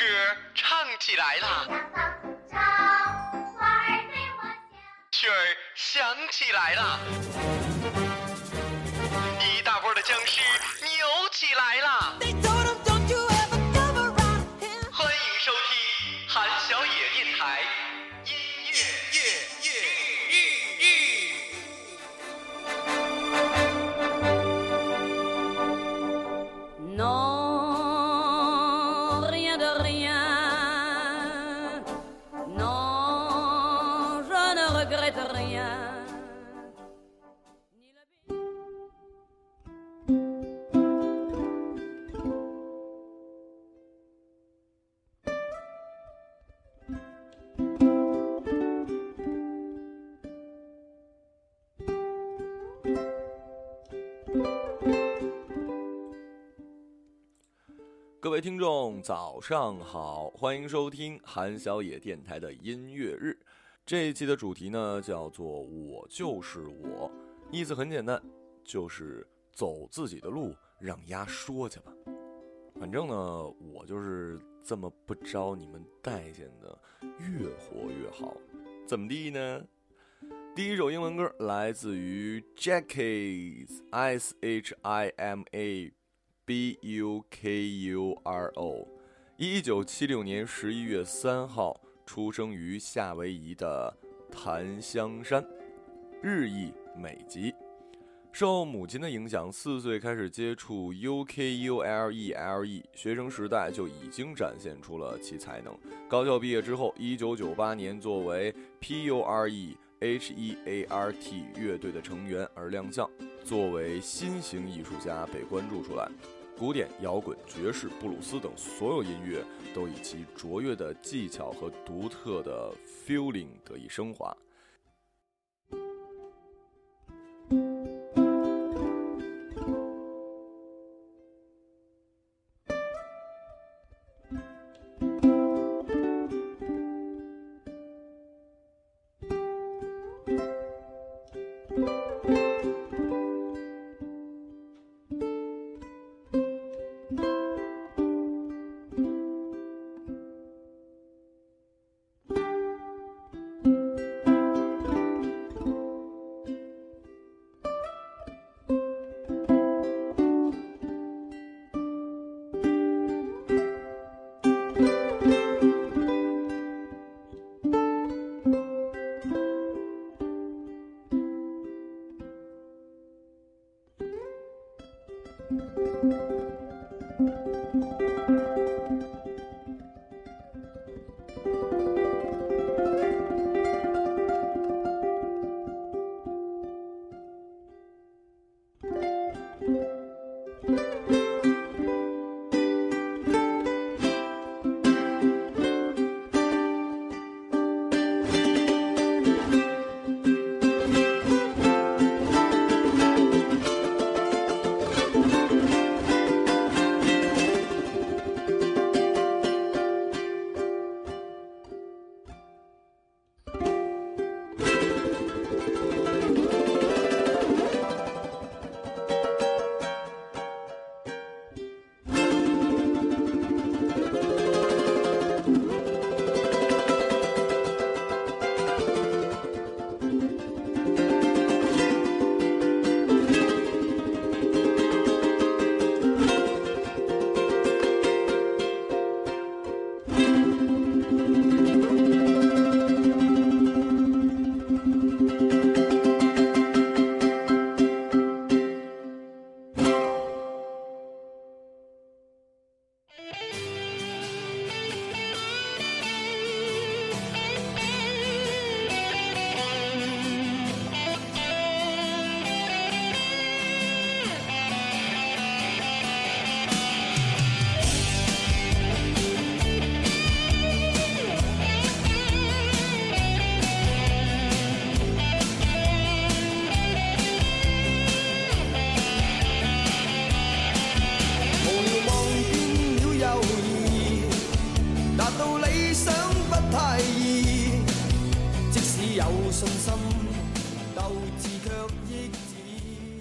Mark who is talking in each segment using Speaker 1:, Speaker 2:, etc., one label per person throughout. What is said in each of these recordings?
Speaker 1: 歌唱起来了，
Speaker 2: 长花儿对我笑。
Speaker 1: 曲儿响起来了，一大波的僵尸扭起来了。听
Speaker 3: 众，早上好，欢迎收听韩小野电台的音乐日。这一期的主题呢，叫做“我就是我”，意思很简单，就是走自己的路，让鸭说去吧。反正呢，我就是这么不招你们待见的，越活越好。怎么地呢？第一首英文歌来自于 Jackies，S H I M A。B U K U R O，一九七六年十一月三号出生于夏威夷的檀香山，日裔美籍。受母亲的影响，四岁开始接触 U K U L E L E，学生时代就已经展现出了其才能。高校毕业之后，一九九八年作为 P U R E H E A R T 乐队的成员而亮相，作为新型艺术家被关注出来。古典、摇滚、爵士、布鲁斯等所有音乐都以其卓越的技巧和独特的 feeling 得以升华。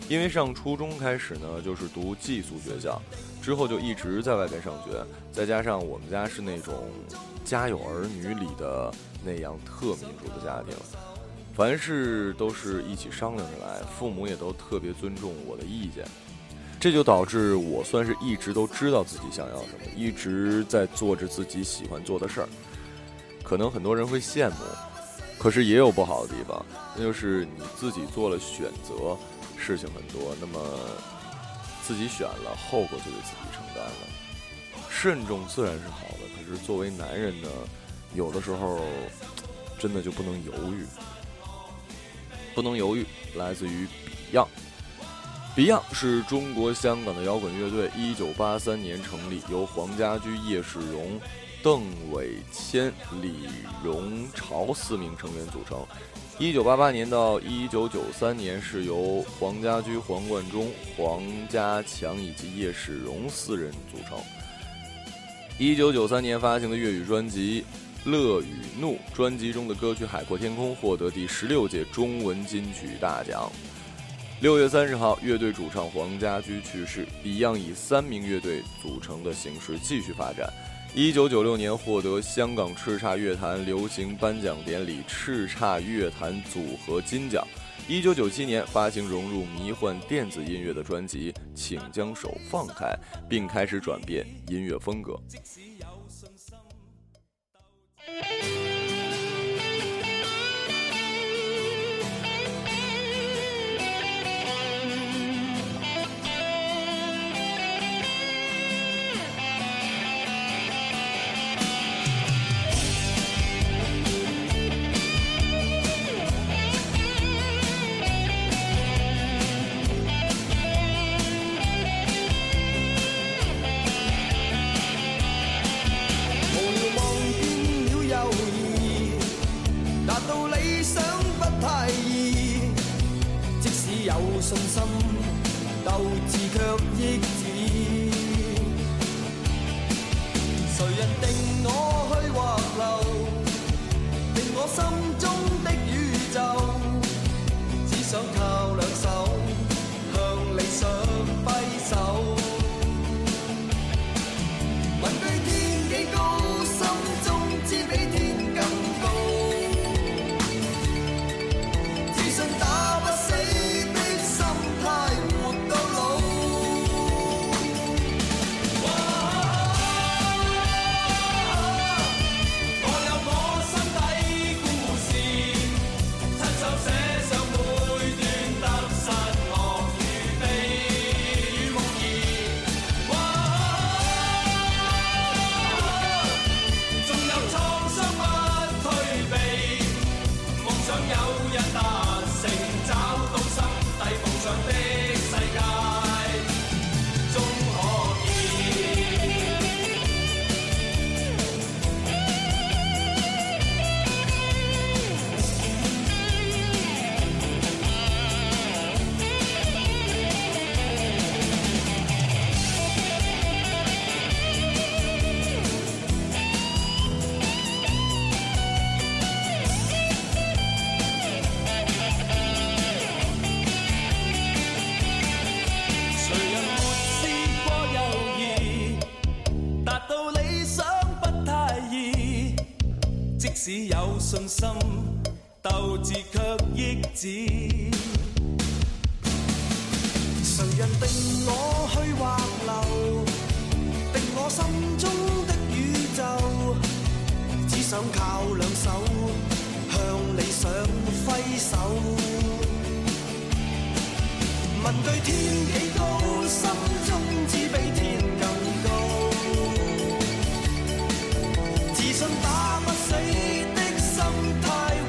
Speaker 3: 因为上初中开始呢，就是读寄宿学校，之后就一直在外边上学，再加上我们家是那种家有儿女里的那样特民主的家庭，凡事都是一起商量着来，父母也都特别尊重我的意见。这就导致我算是一直都知道自己想要什么，一直在做着自己喜欢做的事儿。可能很多人会羡慕，可是也有不好的地方，那就是你自己做了选择，事情很多，那么自己选了，后果就得自己承担了。慎重自然是好的，可是作为男人呢，有的时候真的就不能犹豫，不能犹豫。来自于 Beyond。Beyond 是中国香港的摇滚乐队，一九八三年成立，由黄家驹、叶世荣。邓伟谦、李荣潮四名成员组成。一九八八年到一九九三年是由黄家驹、黄贯中、黄家强以及叶世荣四人组成。一九九三年发行的粤语专辑《乐与怒》，专辑中的歌曲《海阔天空》获得第十六届中文金曲大奖。六月三十号，乐队主唱黄家驹去世，Beyond 以三名乐队组成的形式继续发展。一九九六年获得香港叱咤乐坛流行颁奖典礼叱咤乐坛组合金奖。一九九七年发行融入迷幻电子音乐的专辑《请将手放开》，并开始转变音乐风格。
Speaker 4: 有信心，斗志却抑止。谁人定我去或留？定我心中的宇宙。曾打不死的心态。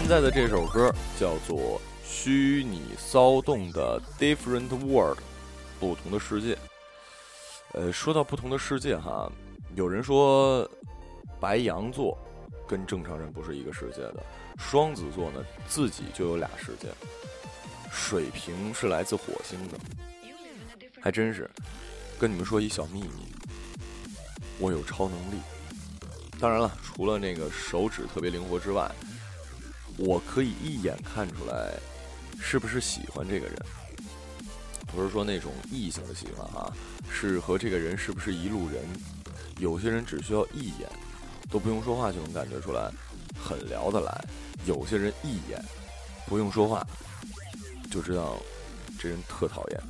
Speaker 3: 现在的这首歌叫做《虚拟骚动的 Different World》，不同的世界。呃，说到不同的世界哈，有人说白羊座跟正常人不是一个世界的，双子座呢自己就有俩世界，水瓶是来自火星的，还真是。跟你们说一小秘密，我有超能力。当然了，除了那个手指特别灵活之外，我可以一眼看出来是不是喜欢这个人。不是说那种异性的喜欢哈，是和这个人是不是一路人。有些人只需要一眼，都不用说话就能感觉出来，很聊得来；有些人一眼不用说话，就知道这人特讨厌。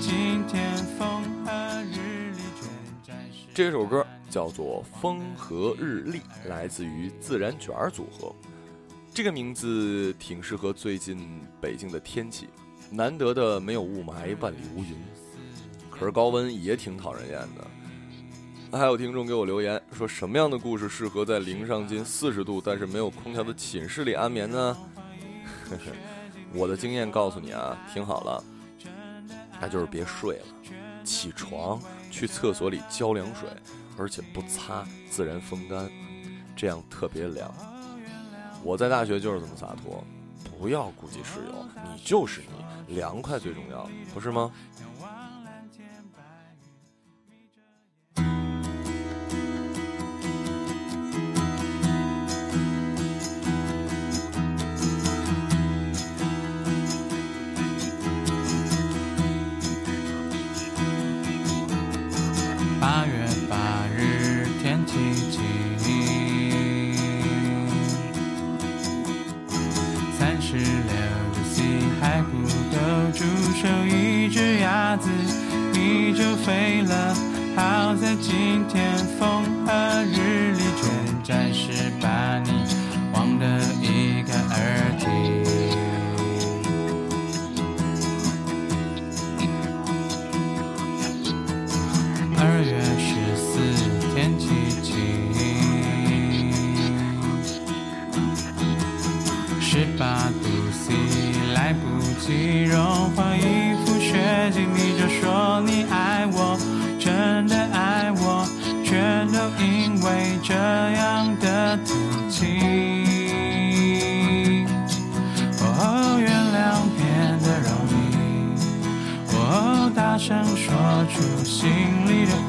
Speaker 5: 今天风和日丽全展示。
Speaker 3: 这首歌叫做《风和日丽》，来自于自然卷儿组合。这个名字挺适合最近北京的天气，难得的没有雾霾，万里无云。可是高温也挺讨人厌的。还有听众给我留言说，什么样的故事适合在零上近四十度但是没有空调的寝室里安眠呢？我的经验告诉你啊，听好了，那就是别睡了，起床去厕所里浇凉水，而且不擦，自然风干，这样特别凉。我在大学就是这么洒脱，不要顾及室友，你就是你，凉快最重要，不是吗？
Speaker 5: 就，一只鸭子你就飞了。好在今天风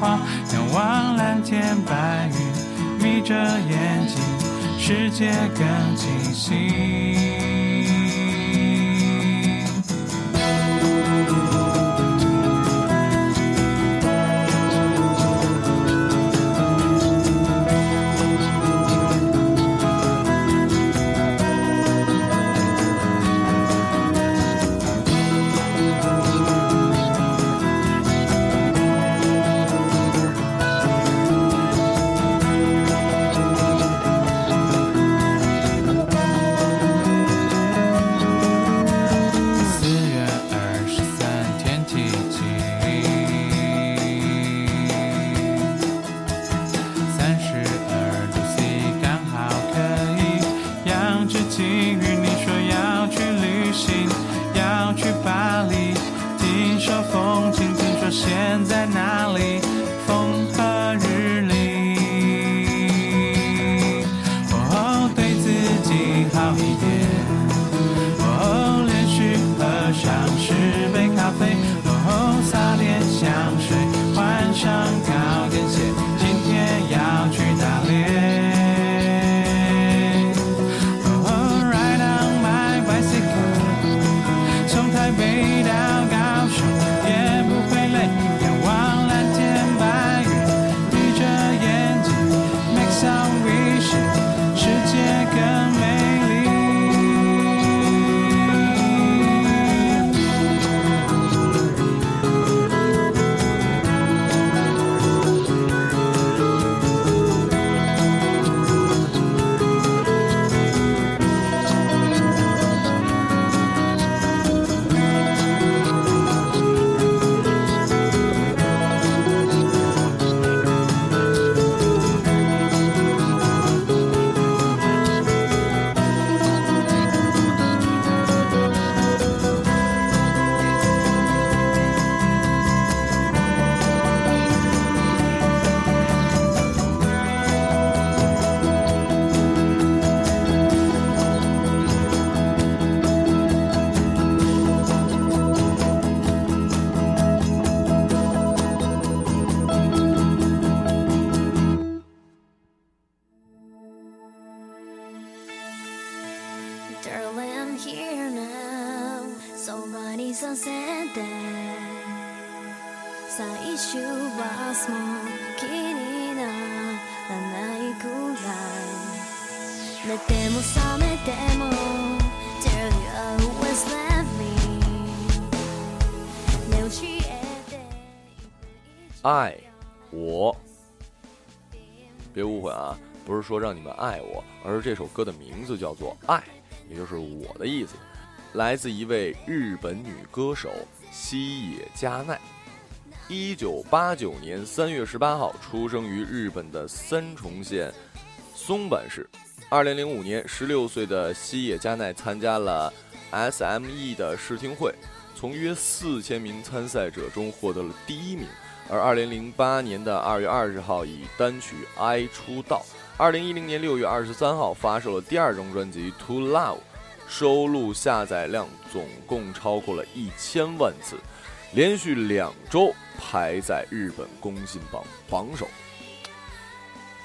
Speaker 5: 仰望蓝天白云，眯着眼睛，世界更清晰。
Speaker 6: 最終はもう気にならないくらい 寝ても覚めても Dear you always love me 寝教えて
Speaker 3: 爱我，别误会啊，不是说让你们爱我，而是这首歌的名字叫做《爱》，也就是我的意思，来自一位日本女歌手西野加奈。 一九八九年三月十八号出生于日本的三重县松坂市。二零零五年，十六岁的西野加奈参加了 SME 的试听会，从约四千名参赛者中获得了第一名。而二零零八年的二月二十号以单曲《I》出道。二零一零年六月二十三号发售了第二张专辑《To Love》，收录下载量总共超过了一千万次，连续两周排在日本公信榜榜首。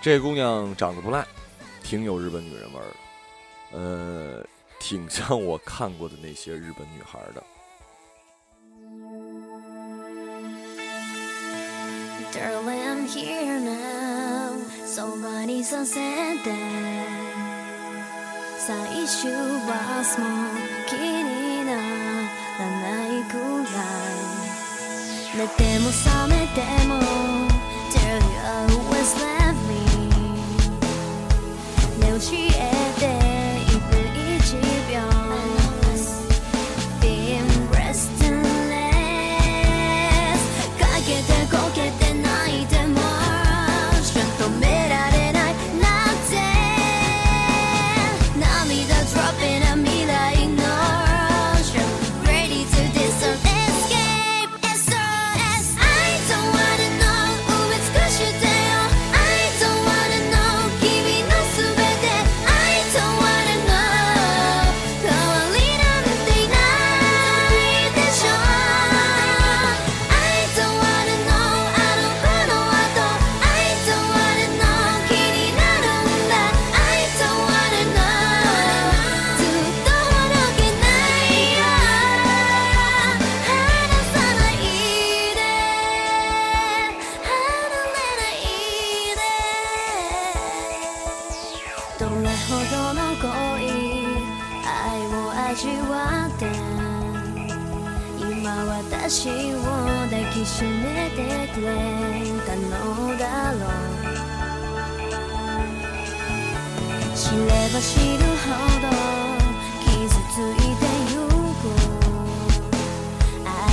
Speaker 3: 这姑娘长得不赖，挺有日本女人味儿的，呃，挺像我看过的那些日本女孩的。
Speaker 6: Darling, I'm here now. Somebody so sad that 最終はもう気にならないくらい 寝ても覚めても Dear you always love me 寝教えて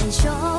Speaker 6: 你说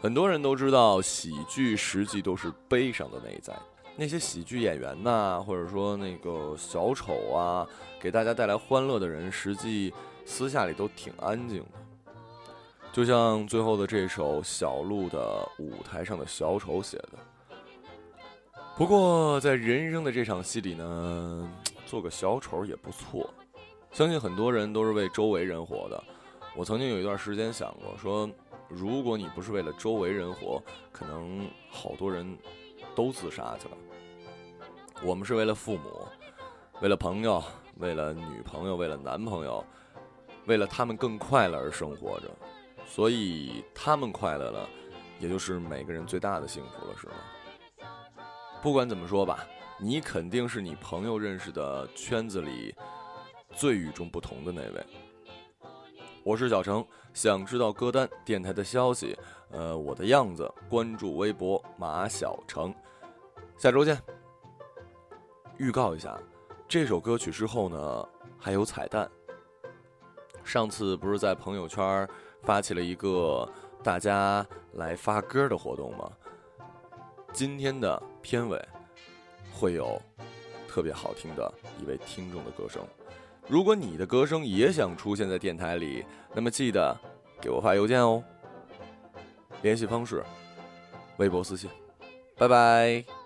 Speaker 3: 很多人都知道，喜剧实际都是悲伤的内在。那些喜剧演员呐，或者说那个小丑啊，给大家带来欢乐的人，实际私下里都挺安静的。就像最后的这首小鹿的舞台上的小丑写的。不过，在人生的这场戏里呢，做个小丑也不错。相信很多人都是为周围人活的。我曾经有一段时间想过，说如果你不是为了周围人活，可能好多人都自杀去了。我们是为了父母，为了朋友，为了女朋友，为了男朋友，为了他们更快乐而生活着。所以他们快乐了，也就是每个人最大的幸福了，是吗？不管怎么说吧，你肯定是你朋友认识的圈子里最与众不同的那位。我是小程，想知道歌单、电台的消息，呃，我的样子，关注微博马小程。下周见。预告一下，这首歌曲之后呢，还有彩蛋。上次不是在朋友圈发起了一个大家来发歌的活动吗？今天的片尾会有特别好听的一位听众的歌声。如果你的歌声也想出现在电台里，那么记得给我发邮件哦。联系方式：微博私信。拜拜。